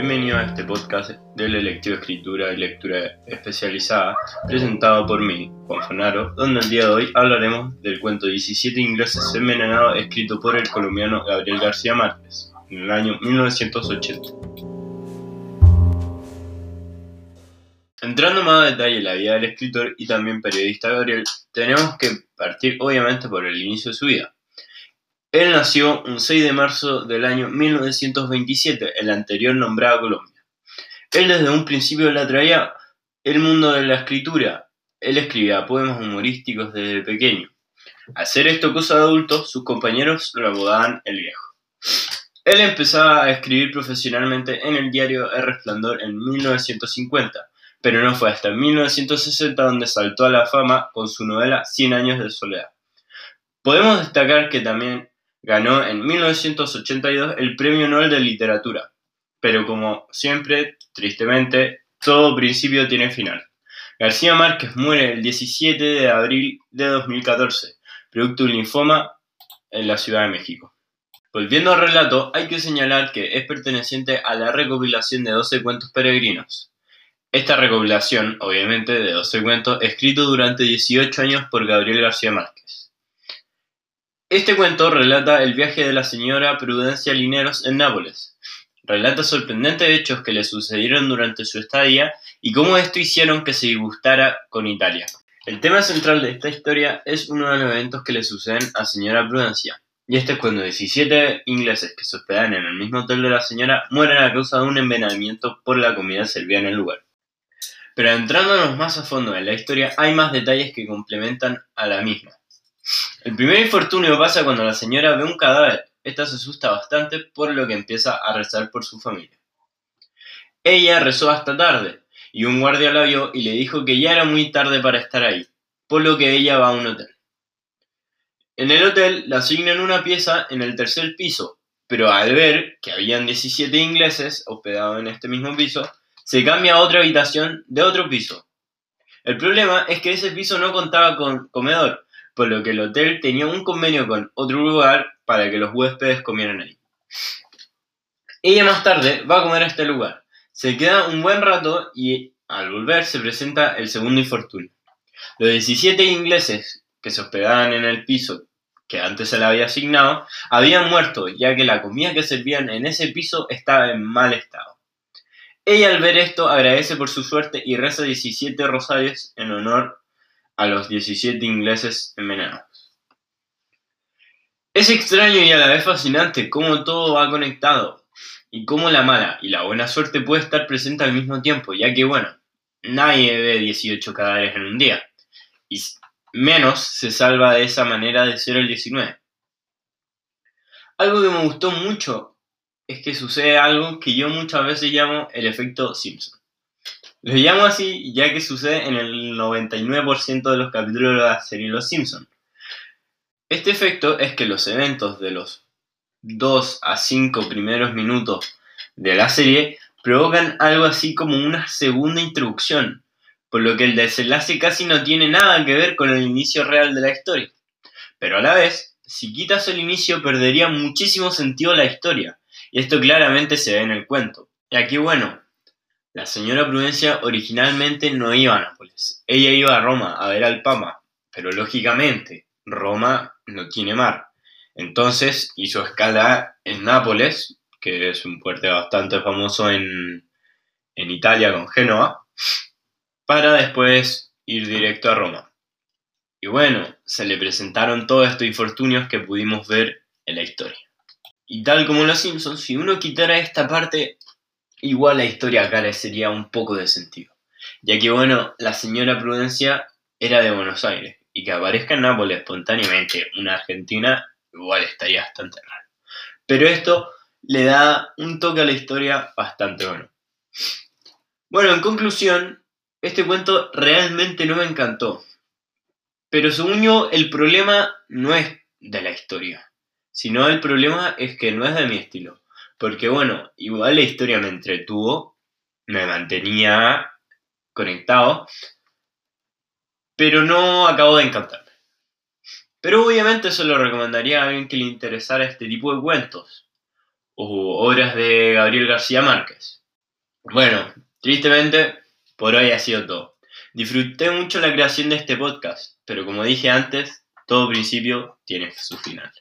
Bienvenido a este podcast de la lectura y lectura especializada presentado por mí, Juan Fanaro, donde el día de hoy hablaremos del cuento 17 ingleses envenenados escrito por el colombiano Gabriel García Márquez en el año 1980. Entrando más a detalle en la vida del escritor y también periodista Gabriel, tenemos que partir obviamente por el inicio de su vida. Él nació un 6 de marzo del año 1927, el anterior nombrado Colombia. Él desde un principio le atraía el mundo de la escritura. Él escribía poemas humorísticos desde pequeño. Al ser esto cosa de adultos, sus compañeros lo apodaban el viejo. Él empezaba a escribir profesionalmente en el diario El Resplandor en 1950, pero no fue hasta 1960 donde saltó a la fama con su novela Cien años de soledad. Podemos destacar que también Ganó en 1982 el Premio Nobel de Literatura, pero como siempre, tristemente, todo principio tiene final. García Márquez muere el 17 de abril de 2014, producto de un linfoma en la Ciudad de México. Volviendo al relato, hay que señalar que es perteneciente a la recopilación de 12 cuentos peregrinos. Esta recopilación, obviamente, de 12 cuentos, escrito durante 18 años por Gabriel García Márquez. Este cuento relata el viaje de la señora Prudencia Lineros en Nápoles. Relata sorprendentes hechos que le sucedieron durante su estadía y cómo esto hicieron que se disgustara con Italia. El tema central de esta historia es uno de los eventos que le suceden a señora Prudencia. Y este es cuando 17 ingleses que se hospedan en el mismo hotel de la señora mueren a causa de un envenenamiento por la comida servida en el lugar. Pero entrándonos más a fondo en la historia, hay más detalles que complementan a la misma. El primer infortunio pasa cuando la señora ve un cadáver. Esta se asusta bastante por lo que empieza a rezar por su familia. Ella rezó hasta tarde y un guardia la vio y le dijo que ya era muy tarde para estar ahí, por lo que ella va a un hotel. En el hotel le asignan una pieza en el tercer piso, pero al ver que habían 17 ingleses hospedados en este mismo piso, se cambia a otra habitación de otro piso. El problema es que ese piso no contaba con comedor, por lo que el hotel tenía un convenio con otro lugar para que los huéspedes comieran ahí. Ella más tarde va a comer a este lugar. Se queda un buen rato y al volver se presenta el segundo infortunio. Los 17 ingleses que se hospedaban en el piso que antes se le había asignado habían muerto ya que la comida que servían en ese piso estaba en mal estado. Ella al ver esto agradece por su suerte y reza 17 rosarios en honor a los 17 ingleses envenenados. Es extraño y a la vez fascinante cómo todo va conectado y cómo la mala y la buena suerte puede estar presente al mismo tiempo, ya que bueno, nadie ve 18 cadáveres en un día y menos se salva de esa manera de ser el 19. Algo que me gustó mucho es que sucede algo que yo muchas veces llamo el efecto Simpson. Lo llamo así ya que sucede en el 99% de los capítulos de la serie Los Simpson. Este efecto es que los eventos de los 2 a 5 primeros minutos de la serie provocan algo así como una segunda introducción, por lo que el desenlace casi no tiene nada que ver con el inicio real de la historia. Pero a la vez, si quitas el inicio perdería muchísimo sentido la historia, y esto claramente se ve en el cuento. Y aquí bueno, la señora Prudencia originalmente no iba a Nápoles, ella iba a Roma a ver al Papa, pero lógicamente Roma no tiene mar. Entonces hizo escala en Nápoles, que es un puerto bastante famoso en, en Italia con Génova, para después ir directo a Roma. Y bueno, se le presentaron todos estos infortunios que pudimos ver en la historia. Y tal como los Simpsons, si uno quitara esta parte, igual la historia carecería un poco de sentido, ya que bueno, la señora Prudencia era de Buenos Aires y que aparezca en Nápoles espontáneamente una argentina igual estaría bastante raro. Pero esto le da un toque a la historia bastante bueno. Bueno, en conclusión, este cuento realmente no me encantó. Pero según yo, el problema no es de la historia, sino el problema es que no es de mi estilo. Porque bueno, igual la historia me entretuvo, me mantenía conectado, pero no acabo de encantarme. Pero obviamente se lo recomendaría a alguien que le interesara este tipo de cuentos o obras de Gabriel García Márquez. Bueno, tristemente, por hoy ha sido todo. Disfruté mucho la creación de este podcast, pero como dije antes, todo principio tiene su final.